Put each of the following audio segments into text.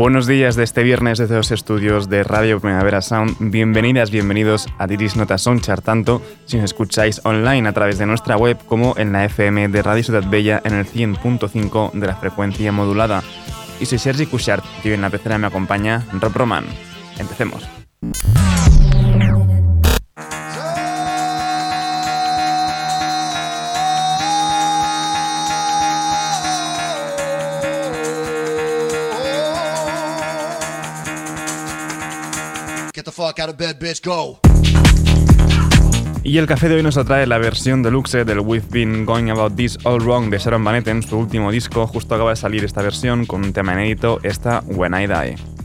Buenos días de este viernes desde los estudios de Radio Primavera Sound. Bienvenidas, bienvenidos a Diris Nota Sonchar, tanto si nos escucháis online a través de nuestra web como en la FM de Radio Ciudad Bella en el 100.5 de la frecuencia modulada. Y soy Sergi Cushart y en la pecera me acompaña Rob Roman. Empecemos. Y el café de hoy nos atrae la versión deluxe del We've Been Going About This All Wrong de Sharon Van Etten, su último disco. Justo acaba de salir esta versión con un tema inédito, esta When I Die.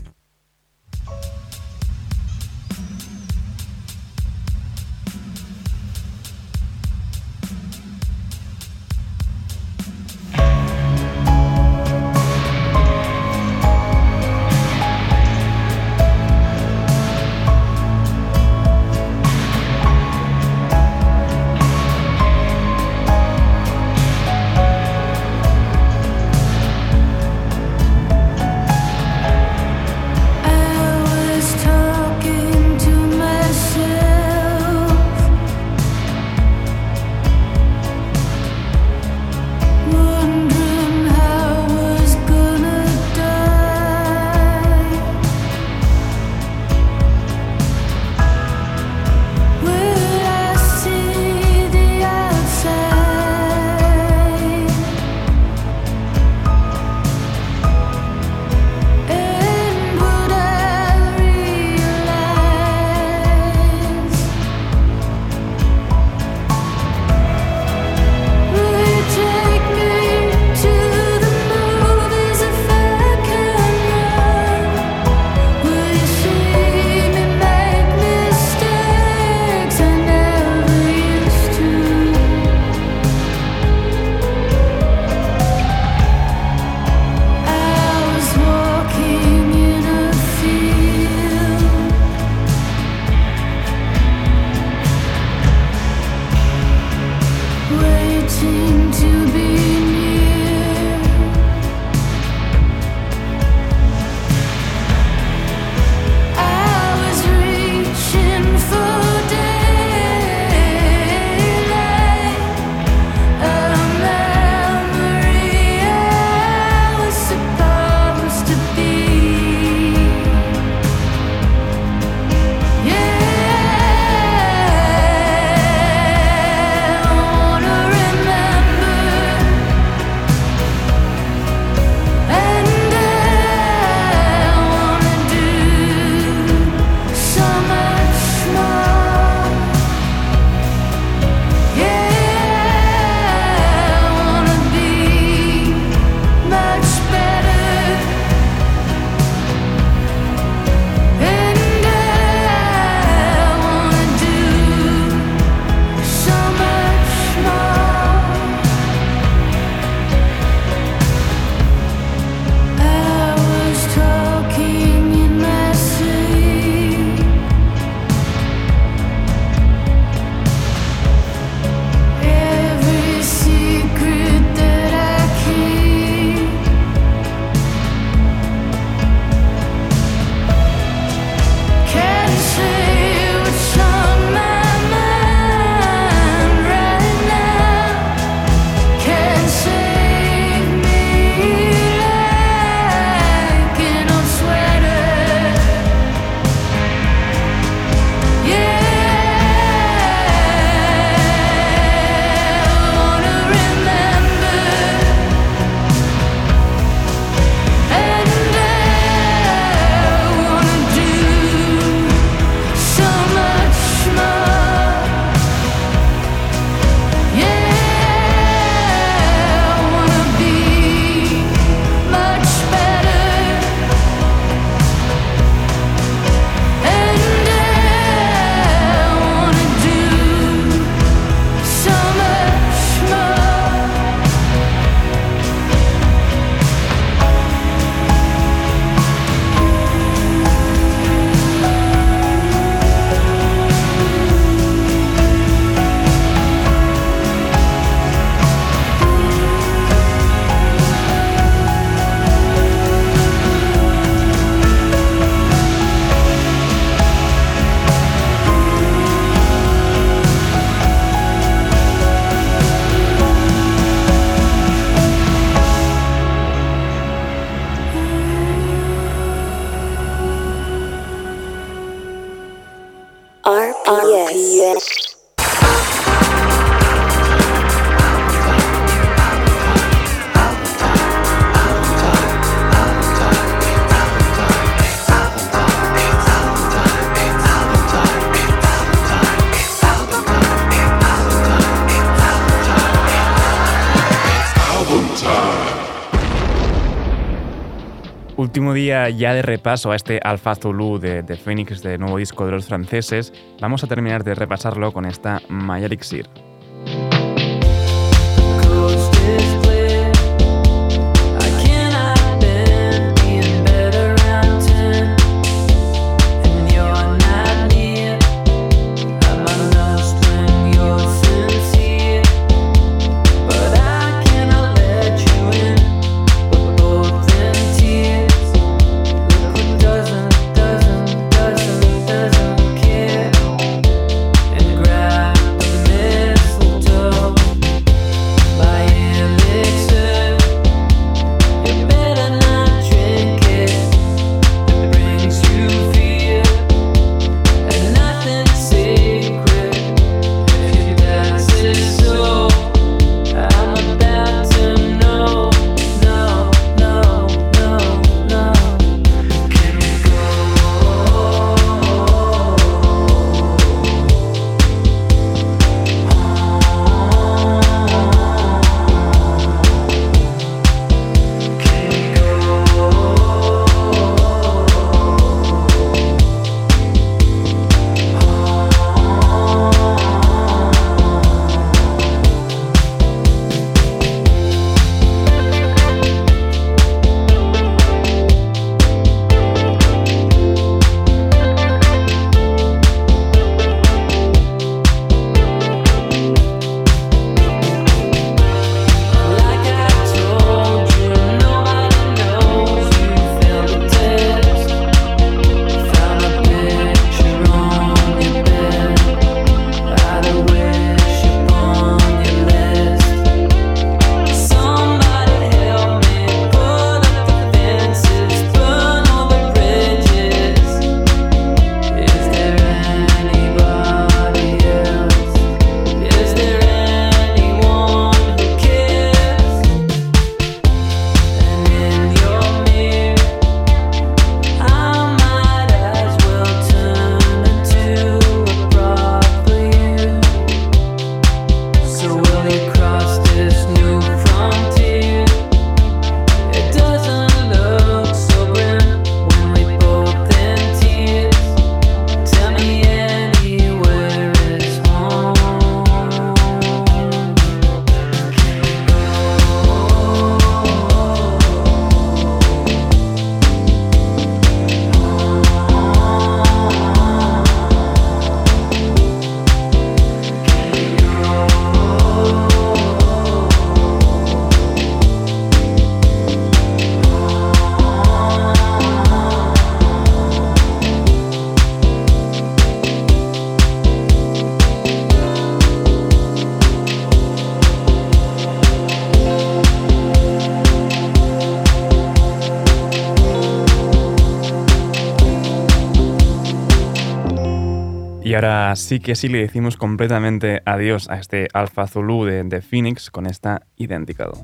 Día ya de repaso a este Alpha Zulu de, de Phoenix, de nuevo disco de los franceses. Vamos a terminar de repasarlo con esta Maya Elixir. Ahora sí que sí le decimos completamente adiós a este Alpha Zulu de, de Phoenix con esta Identicado.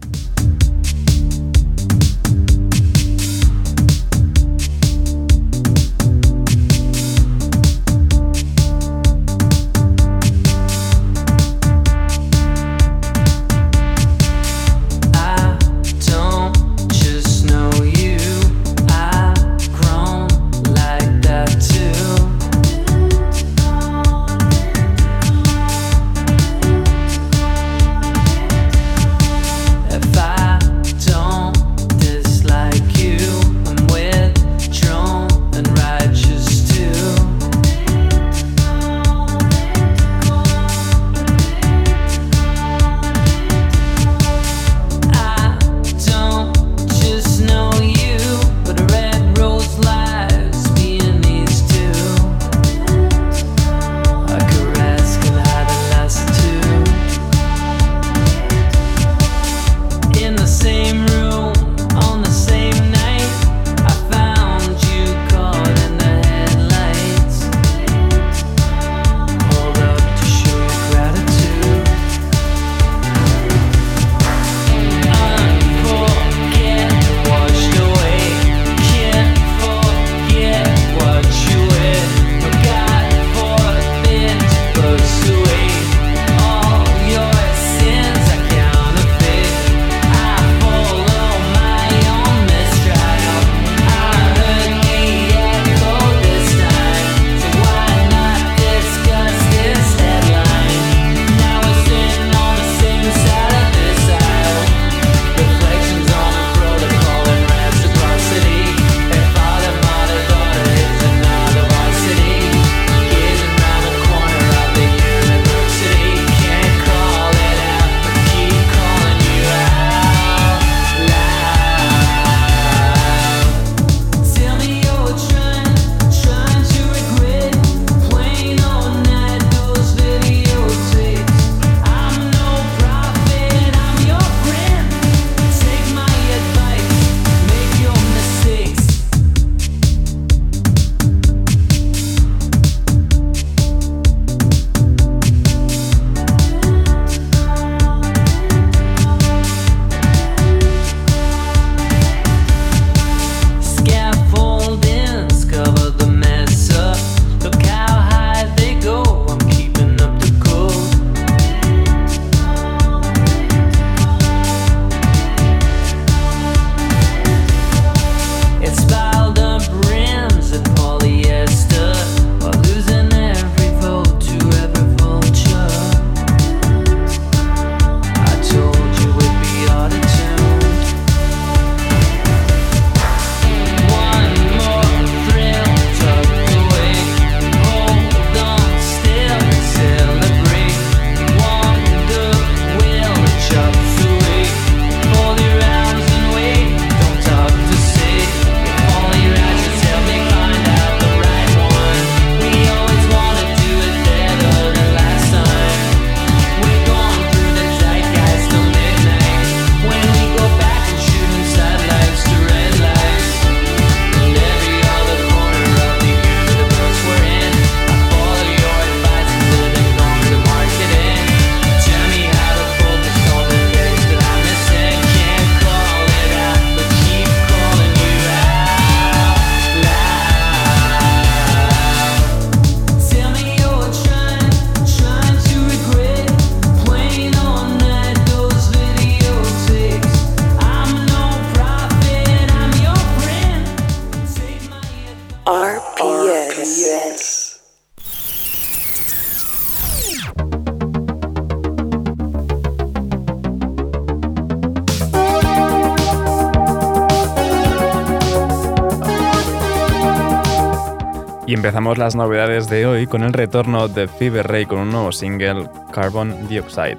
Empezamos las novedades de hoy con el retorno de Fever Ray con un nuevo single, Carbon Dioxide.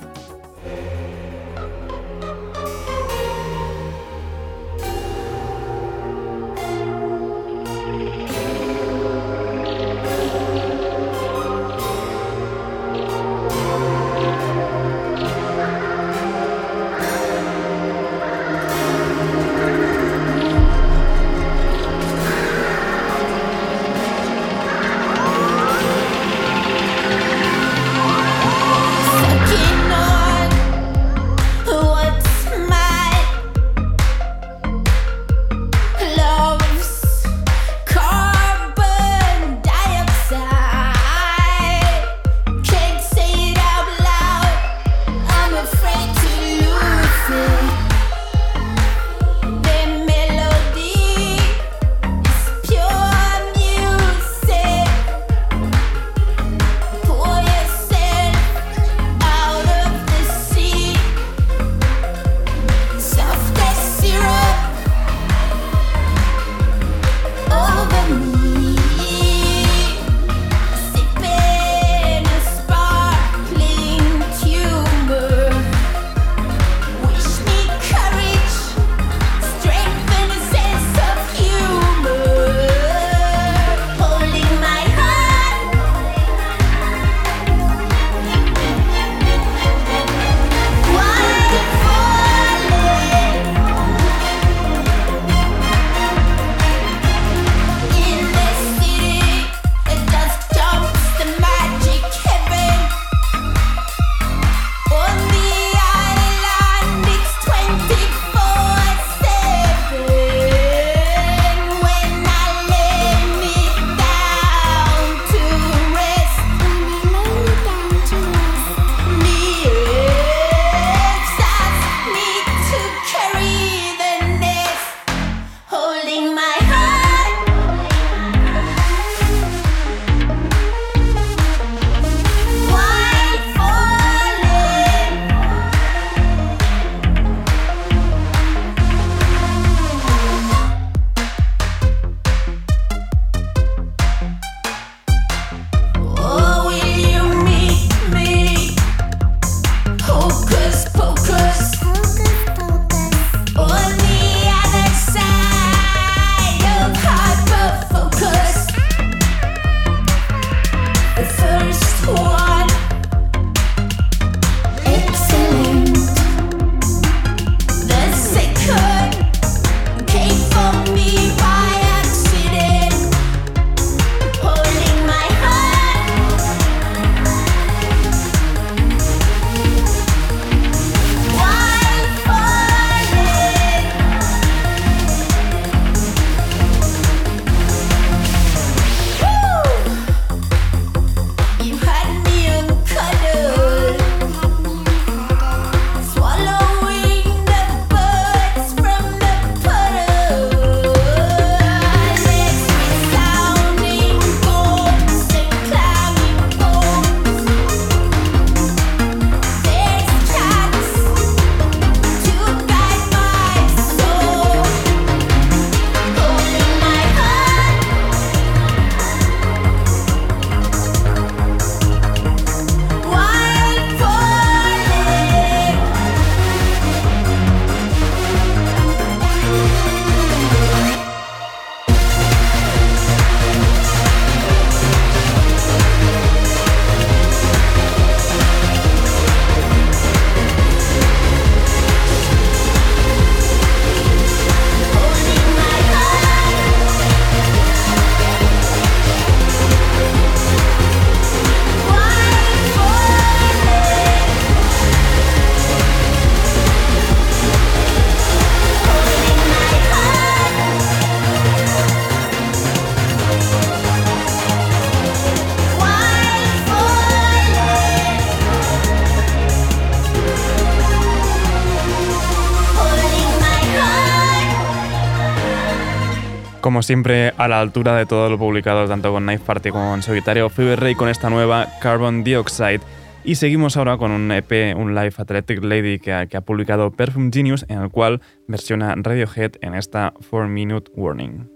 como siempre, a la altura de todo lo publicado tanto con Knife Party como con Solitario Fever Ray con esta nueva Carbon Dioxide. Y seguimos ahora con un EP, un Live Athletic Lady que ha, publicado Perfume Genius, en el cual versiona Radiohead en esta 4 Minute Warning.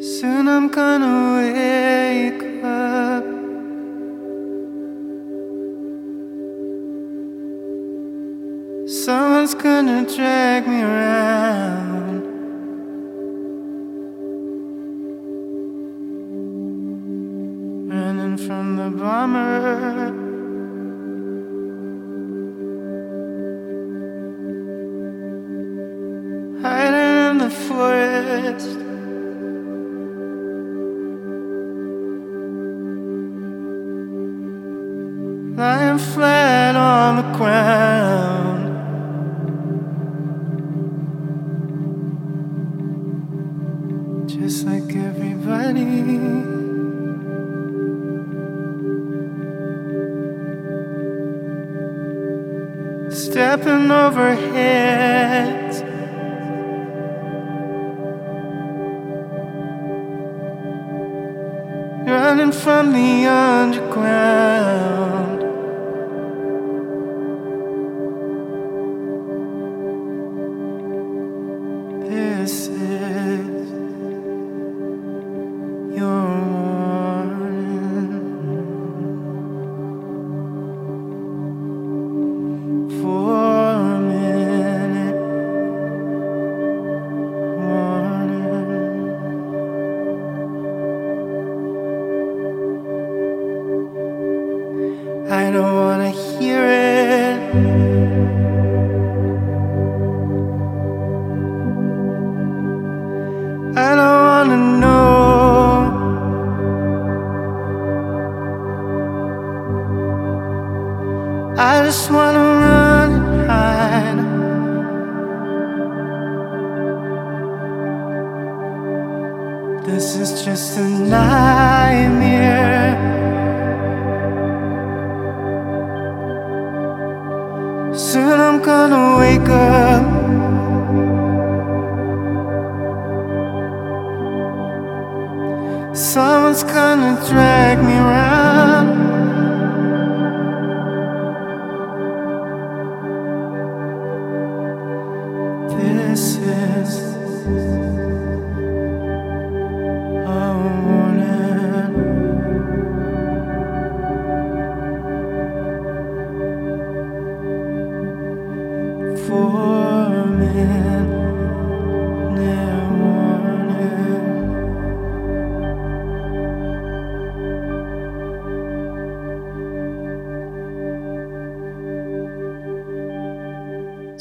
Soon I'm gonna wake up. Someone's gonna drag me around. Running from the bomber. Hiding in the forest. Flat on the ground. Just like everybody. Stepping overhead. running from the underground.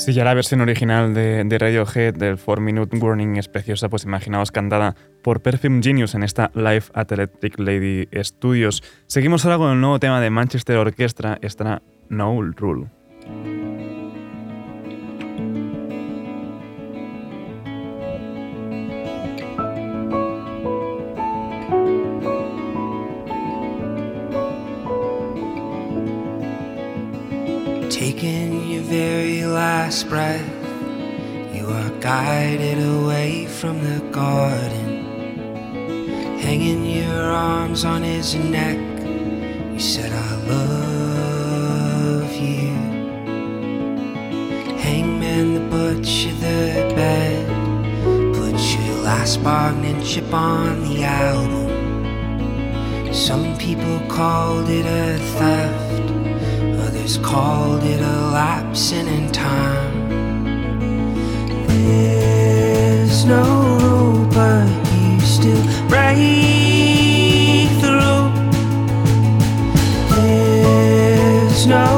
Si ya la versión original de, de Radiohead del 4 Minute Warning es preciosa, pues imaginaos cantada por Perfume Genius en esta Live at Electric Lady Studios. Seguimos ahora con el nuevo tema de Manchester Orchestra, esta No Rule. Last breath, you are guided away from the garden. Hanging your arms on his neck, you said, I love you. Hangman, the butcher, the bed, put your last bargaining chip on the album. Some people called it a theft others called it a lapsing in time. There's no rule, but you still break through. There's no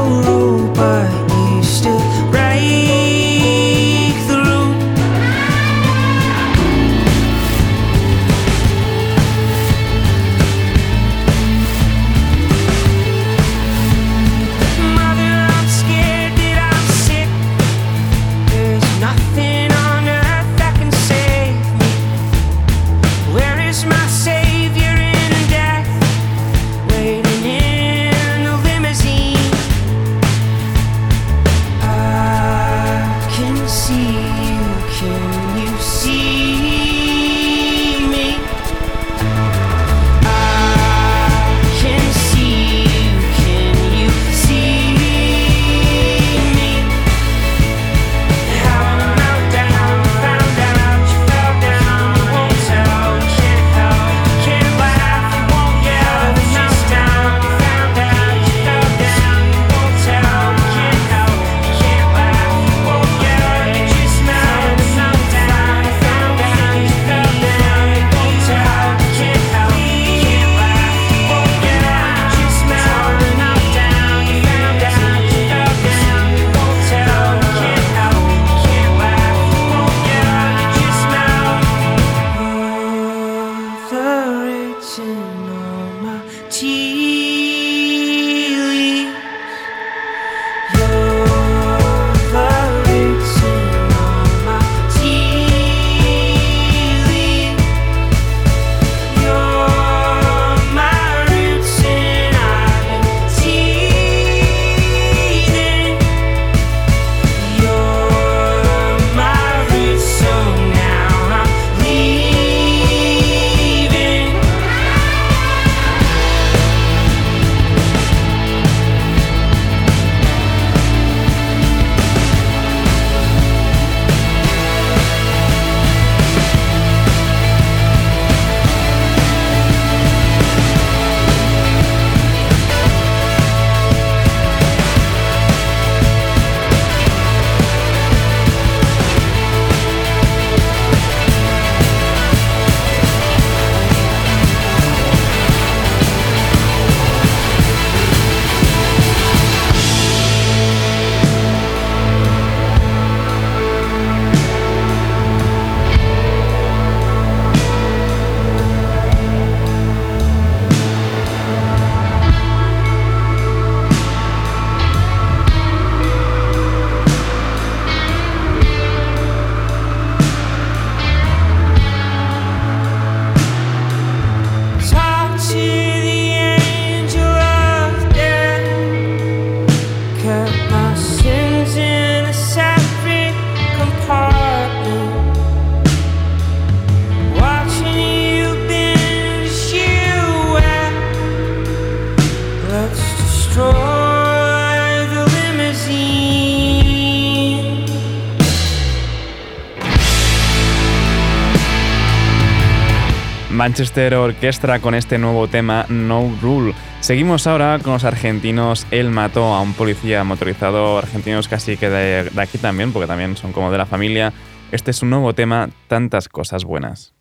Manchester Orchestra con este nuevo tema No Rule. Seguimos ahora con los argentinos. Él mató a un policía motorizado, argentinos casi que de, de aquí también, porque también son como de la familia. Este es un nuevo tema, tantas cosas buenas.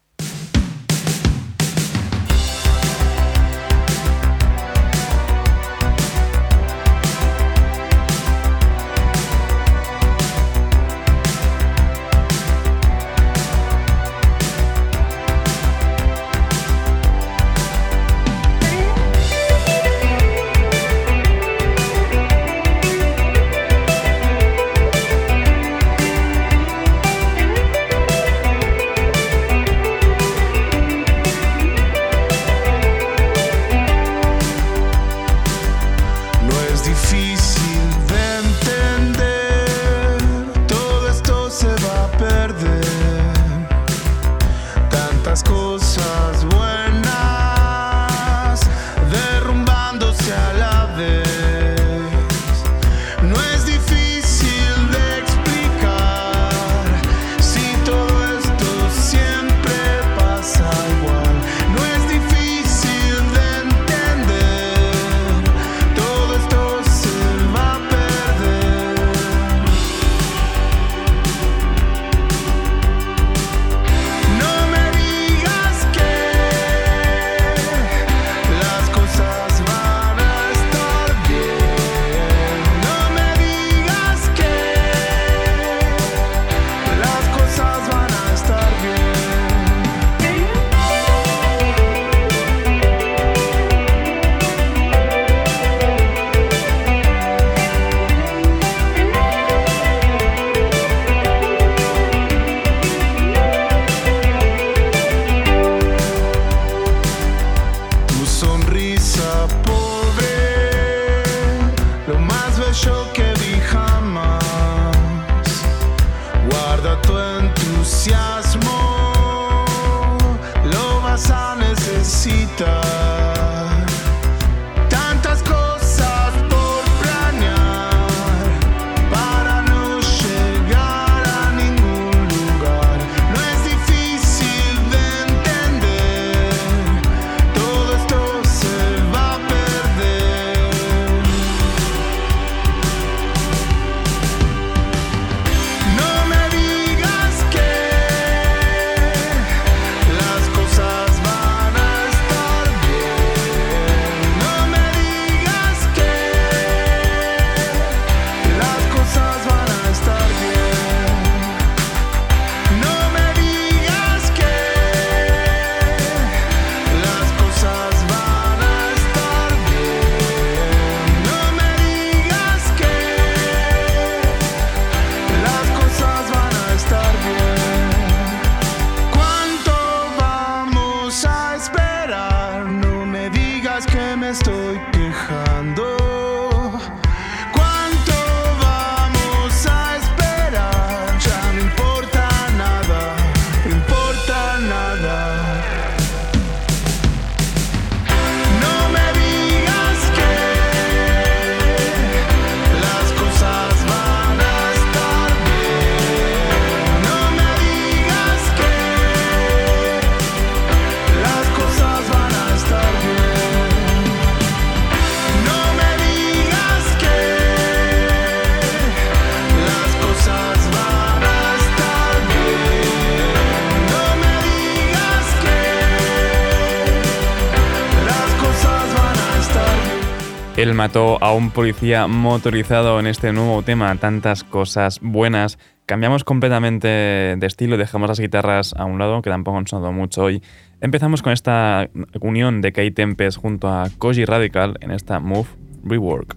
Él mató a un policía motorizado en este nuevo tema, tantas cosas buenas. Cambiamos completamente de estilo, dejamos las guitarras a un lado, que tampoco han sonado mucho hoy. Empezamos con esta unión de Kate Tempest junto a Koji Radical en esta Move Rework.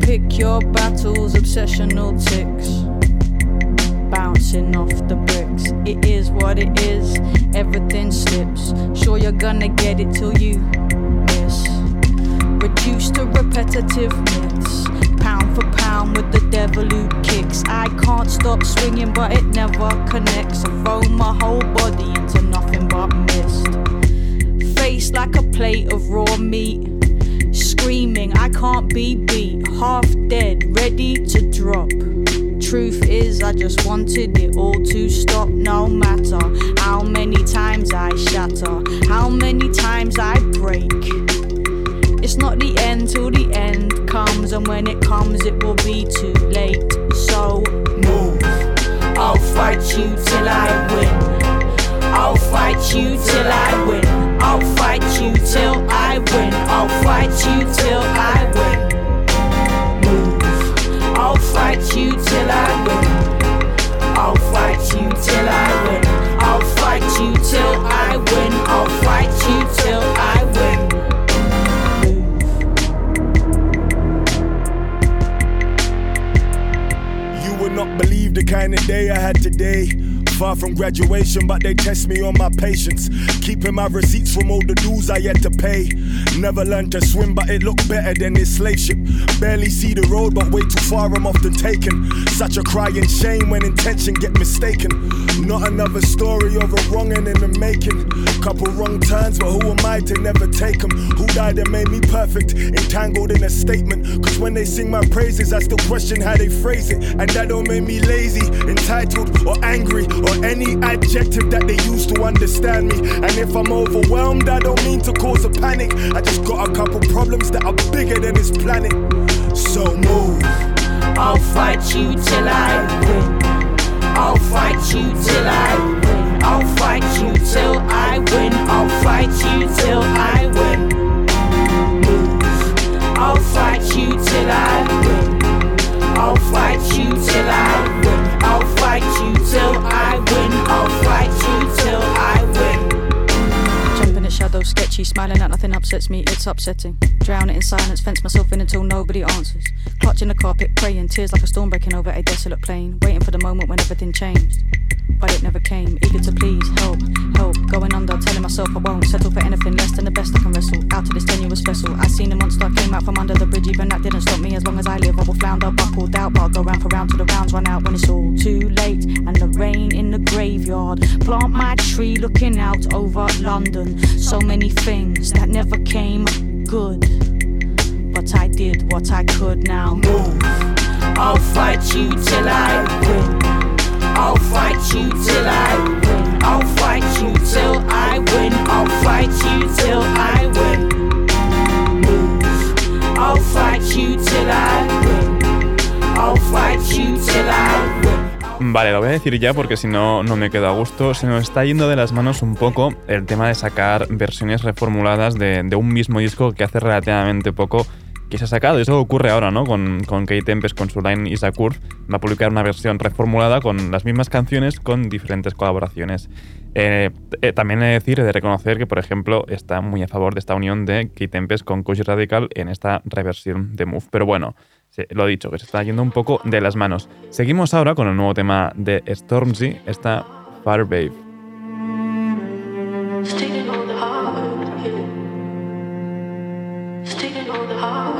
Pick your battles, obsessional ticks. Bouncing off the bricks. It is what it is, everything slips. Sure, you're gonna get it till you. Reduced to repetitive. Pound for pound with the devil who kicks. I can't stop swinging, but it never connects. I throw my whole body into nothing but mist. Face like a plate of raw meat screaming, I can't be beat. Half dead, ready to drop. Truth is, I just wanted it all to stop. No matter how many times I shatter, how many times I break. It's not the end till the end comes, and when it comes, it will be too late. So move. I'll fight you till I win. I'll fight you till I win. I'll fight you till I win. I'll fight you till I win. Move. I'll fight you till I win. I'll fight you till I win. I'll fight you till I win. I'll fight you till believe the kind of day I had today. Far from graduation, but they test me on my patience. Keeping my receipts from all the dues I yet to pay. Never learned to swim, but it looked better than this slave ship. Barely see the road, but way too far, I'm often taken. Such a crying shame when intention get mistaken. Not another story of a wronging in the making. Couple wrong turns, but who am I to never take them? Who died and made me perfect? Entangled in a statement. Cause when they sing my praises, I still question how they phrase it. And that don't make me lazy, entitled, or angry, or any adjective that they use to understand me. And if I'm overwhelmed, I don't mean to cause a panic. I just got a couple problems that are bigger than this planet. So move. I'll fight you till I win. I'll fight you till I win. I'll fight you till I win. I'll fight you till I win. Move. I'll fight you till I win. I'll fight you till I win. Fight you till I win. I'll fight you till I win. Jumping at shadows, sketchy, smiling at nothing upsets me, it's upsetting. Drown it in silence, fence myself in until nobody answers. Clutching the carpet, praying, tears like a storm breaking over a desolate plain. Waiting for the moment when everything changed. But it never came, eager to please, help, help. Going under, telling myself I won't settle for anything less than the best I can wrestle. Out of this tenuous vessel, I seen a monster came out from under the bridge, even that didn't stop me. As long as I live, I will flounder, buckled out, but I'll go round for round till the rounds run out when it's all too late. And the rain in the graveyard, plant my tree looking out over London. So many things that never came good, but I did what I could now. Move. I'll fight you till I win. Vale, lo voy a decir ya porque si no, no me quedo a gusto. Se nos está yendo de las manos un poco el tema de sacar versiones reformuladas de un mismo disco que hace relativamente poco que se ha sacado. y Eso ocurre ahora, ¿no? Con, con Kate Tempest, con su line Isakur. Va a publicar una versión reformulada con las mismas canciones, con diferentes colaboraciones. Eh, eh, también he de decir, he de reconocer que, por ejemplo, está muy a favor de esta unión de Kate Tempest con Koji Radical en esta reversión de Move. Pero bueno, sí, lo dicho, que se está yendo un poco de las manos. Seguimos ahora con el nuevo tema de Stormzy, esta Far Babe. The heart.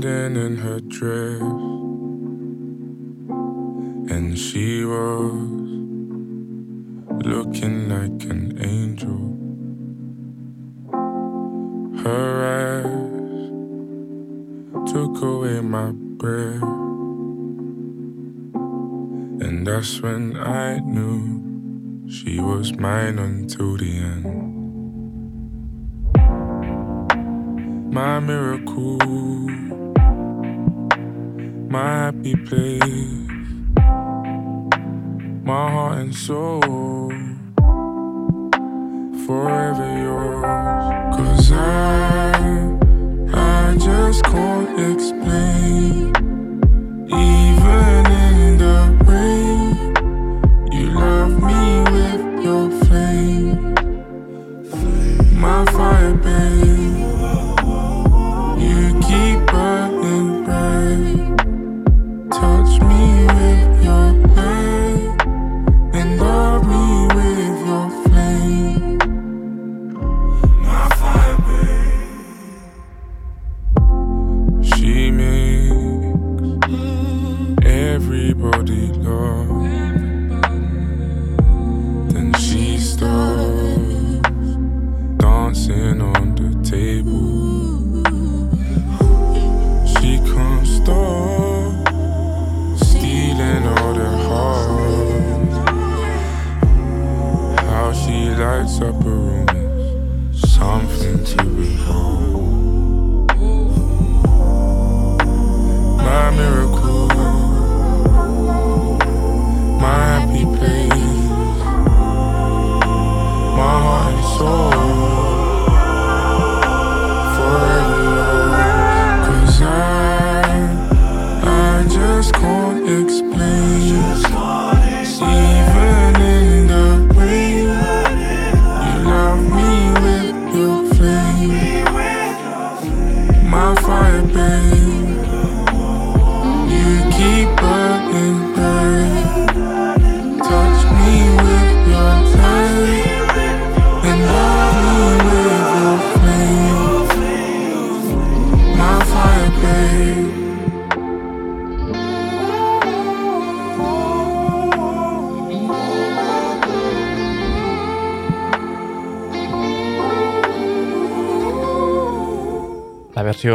standing in her dress, and she was looking like an angel. Her eyes took away my breath, and that's when I knew she was mine until the end. my miracle my happy place, my heart and soul, forever yours. Cause I, I just can't explain.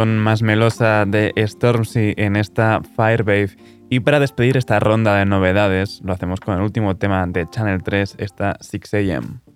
más melosa de Stormzy en esta Firebave. Y para despedir esta ronda de novedades, lo hacemos con el último tema de Channel 3, esta 6am.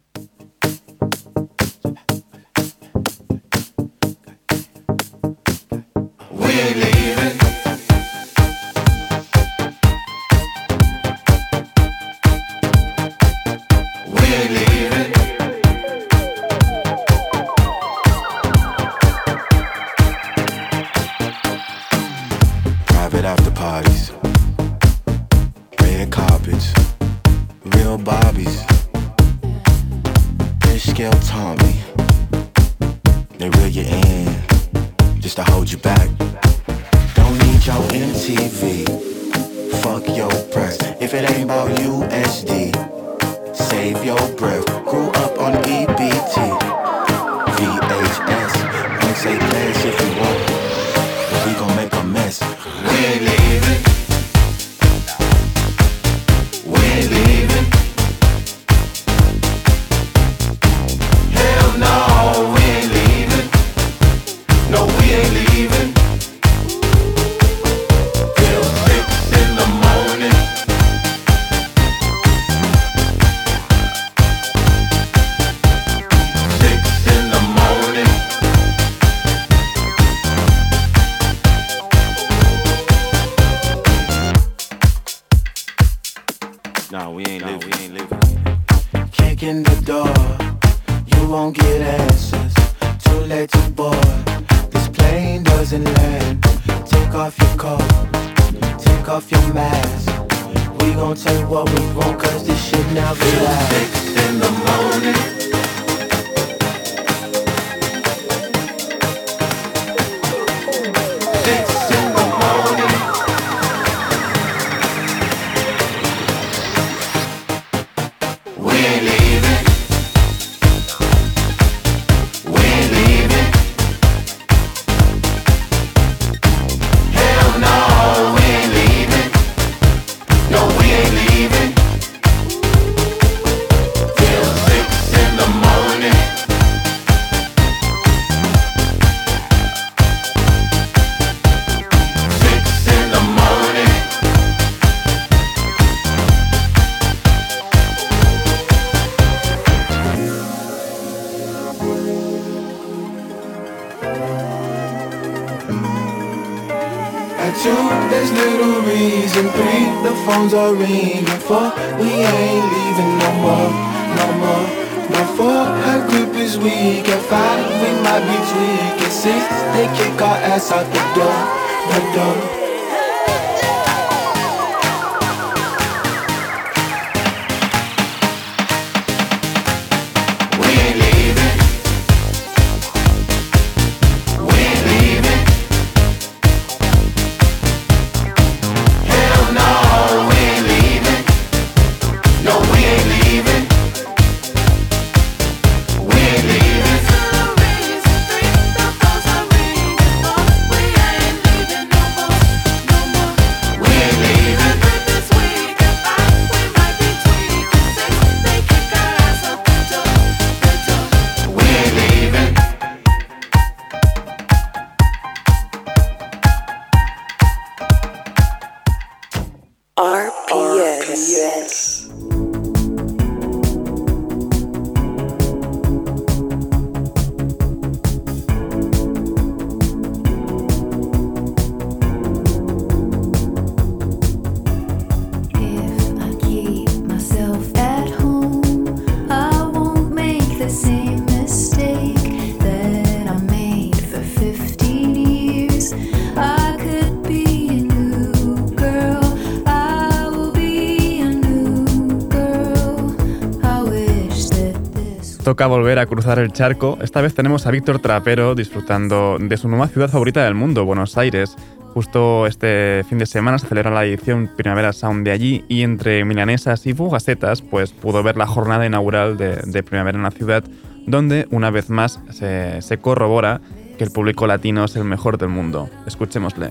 Toca volver a cruzar el charco. Esta vez tenemos a Víctor Trapero disfrutando de su nueva ciudad favorita del mundo, Buenos Aires. Justo este fin de semana se celebra la edición Primavera Sound de allí y entre milanesas y fugacetas pues pudo ver la jornada inaugural de, de Primavera en la ciudad donde una vez más se, se corrobora que el público latino es el mejor del mundo. Escuchémosle.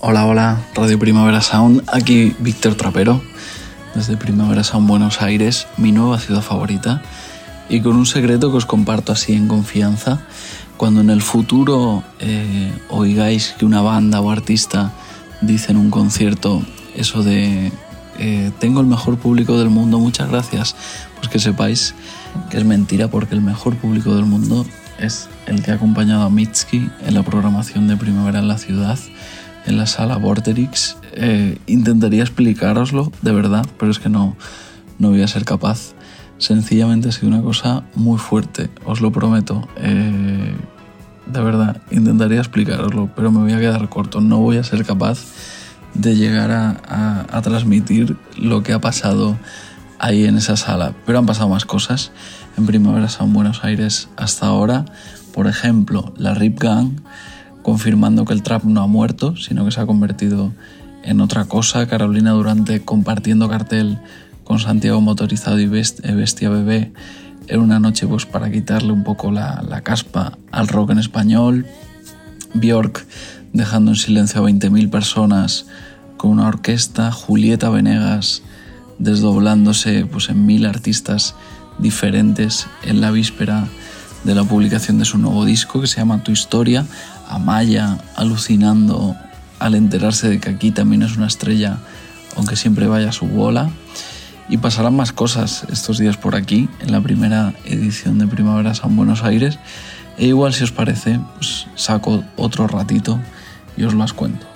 Hola, hola, Radio Primavera Sound, aquí Víctor Trapero, desde Primavera Sound Buenos Aires, mi nueva ciudad favorita, y con un secreto que os comparto así en confianza. Cuando en el futuro eh, oigáis que una banda o artista dice en un concierto eso de eh, tengo el mejor público del mundo, muchas gracias, pues que sepáis que es mentira porque el mejor público del mundo es el que ha acompañado a Mitski en la programación de Primavera en la ciudad en la sala Vorterix. Eh, intentaría explicároslo, de verdad, pero es que no, no voy a ser capaz. Sencillamente ha sido una cosa muy fuerte, os lo prometo. Eh, de verdad, intentaría explicároslo, pero me voy a quedar corto. No voy a ser capaz de llegar a, transmitir lo que ha pasado ahí en esa sala. Pero han pasado más cosas en Primavera Sound Buenos Aires hasta ahora. Por ejemplo, la Rip Gang confirmando que el trap no ha muerto, sino que se ha convertido en otra cosa. Carolina Durante compartiendo cartel con Santiago Motorizado y eh, Bestia Bebé en una noche pues para quitarle un poco la, la caspa al rock en español. Bjork dejando en silencio a 20.000 personas con una orquesta. Julieta Venegas desdoblándose pues, en mil artistas diferentes en la víspera de la publicación de su nuevo disco que se llama Tu Historia. Amaya alucinando al enterarse de que aquí también es una estrella, aunque siempre vaya su bola. Y pasarán más cosas estos días por aquí, en la primera edición de Primavera San Buenos Aires. E igual, si os parece, pues saco otro ratito y os las cuento.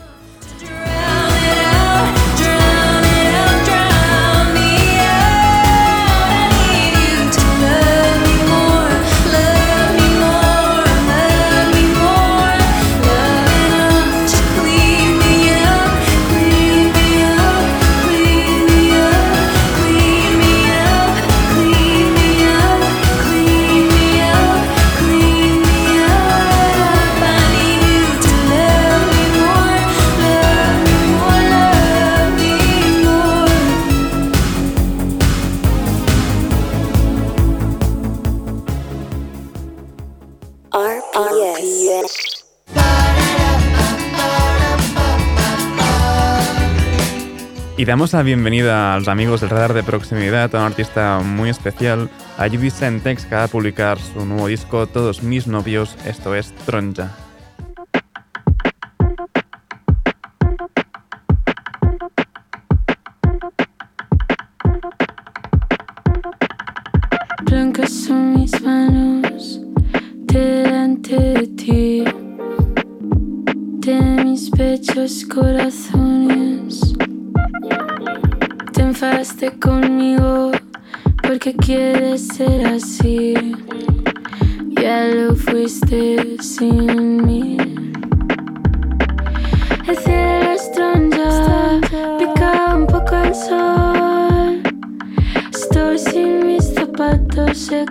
Y damos la bienvenida a los amigos del radar de proximidad a un artista muy especial, a Judy Sentex, que va a publicar su nuevo disco Todos mis novios, esto es Tronja. Blancas son mis manos delante de ti, de mis pechos corazones. Te enfadaste conmigo porque quieres ser así. Ya lo fuiste sin mí. El cielo pica un poco el sol. Estoy sin mis zapatos de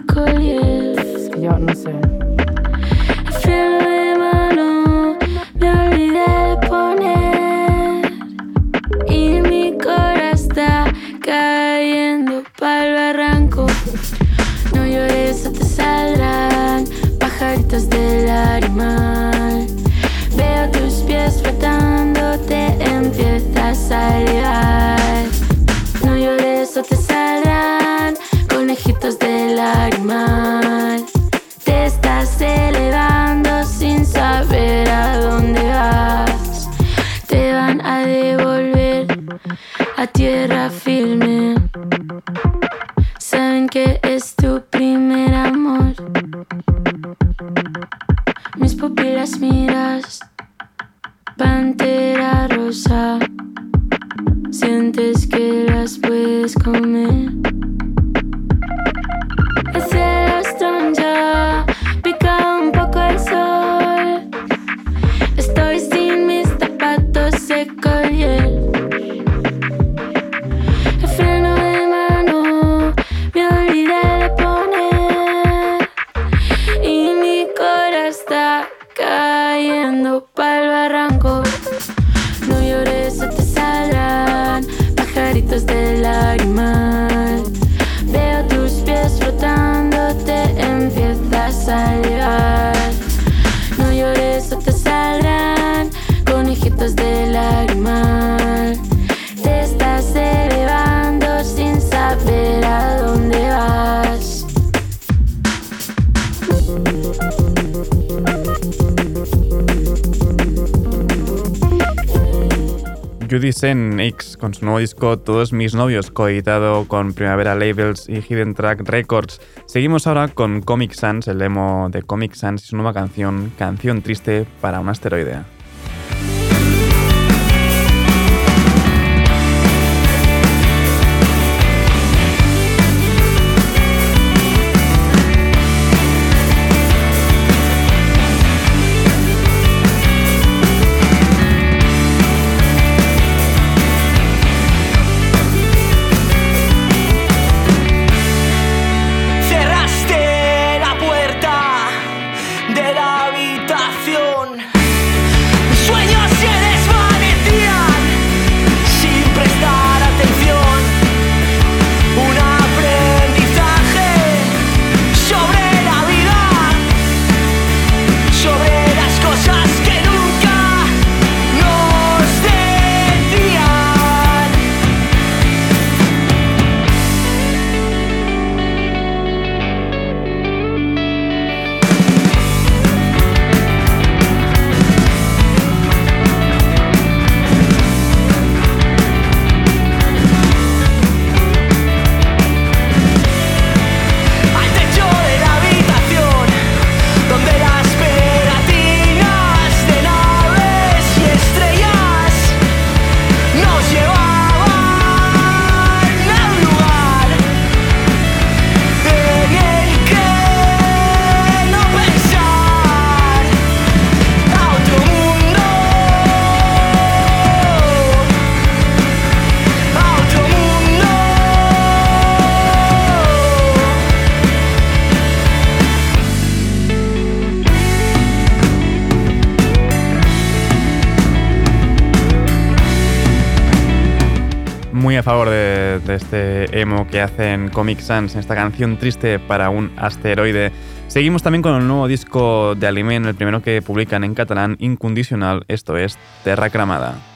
Sientes que Sen X con su nuevo disco Todos mis novios, coeditado con Primavera Labels y Hidden Track Records. Seguimos ahora con Comic Sans, el emo de Comic Sans y su nueva canción, Canción Triste para un asteroide. Favor de, de este emo que hacen Comic Sans en esta canción triste para un asteroide. Seguimos también con el nuevo disco de Aliment, el primero que publican en catalán, Incondicional, esto es Terra Cramada.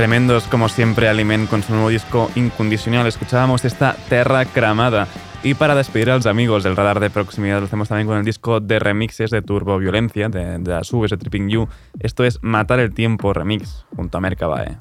Tremendos como siempre Aliment con su nuevo disco Incondicional. Escuchábamos esta Terra Cramada. Y para despedir a los amigos del radar de proximidad, lo hacemos también con el disco de remixes de Turbo Violencia, de, de las Uves de Tripping You. Esto es Matar el Tiempo Remix, junto a Mercabae.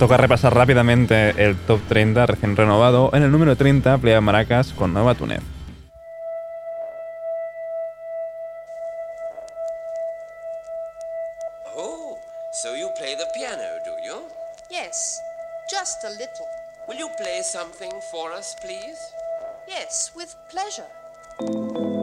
Toca repasar rápidamente el top 30 recién renovado. En el número 30, Playa Maracas con Nueva Túnez. Oh, so you play the piano, do you? Yes, just a little. Will you play something for us, please? Yes, with pleasure.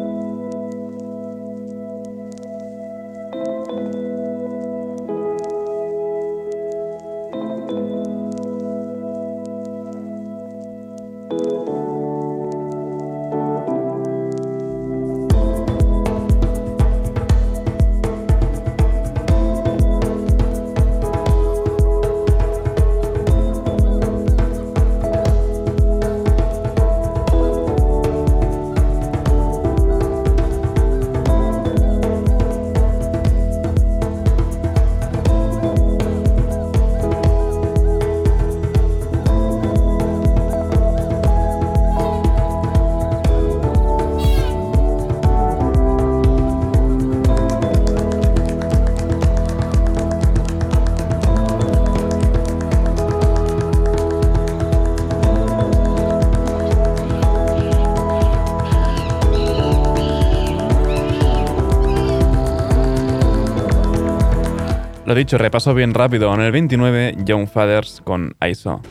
Dicho, repaso bien rápido. En el 29, Young Fathers con ISO.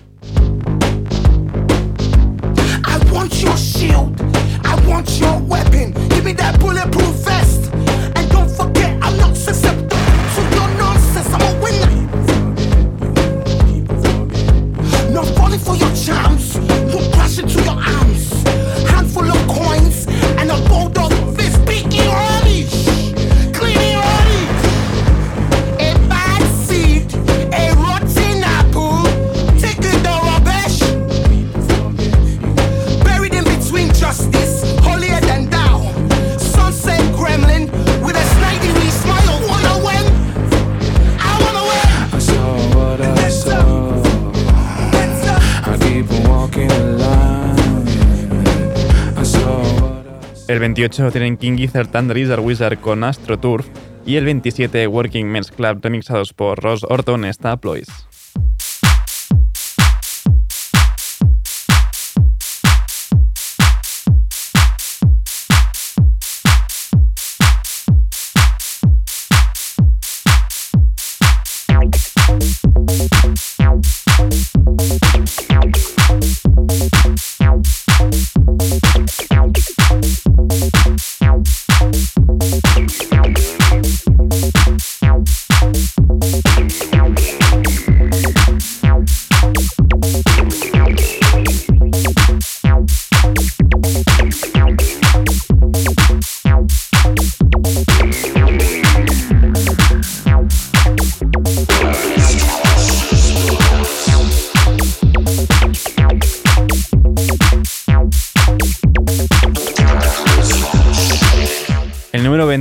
El 28 tienen King Gizzard and Lizard Wizard con Astro Turf. Y el 27 Working Men's Club remixados por Ross Orton está Ploys.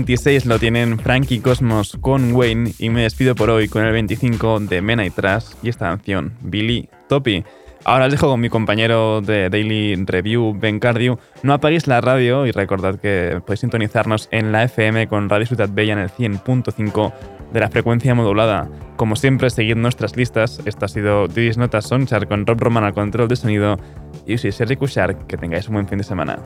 26 lo tienen Frankie Cosmos con Wayne y me despido por hoy con el 25 de Mena y Trash y esta canción, Billy Topi. Ahora os dejo con mi compañero de Daily Review, Ben Cardio. No apaguéis la radio y recordad que podéis sintonizarnos en la FM con Radio Ciudad Bella en el 100.5 de la frecuencia modulada. Como siempre, seguid nuestras listas. Esto ha sido Didis Notas Sonchar con Rob Roman al control de sonido. Y soy Sergi Cushar. Que tengáis un buen fin de semana.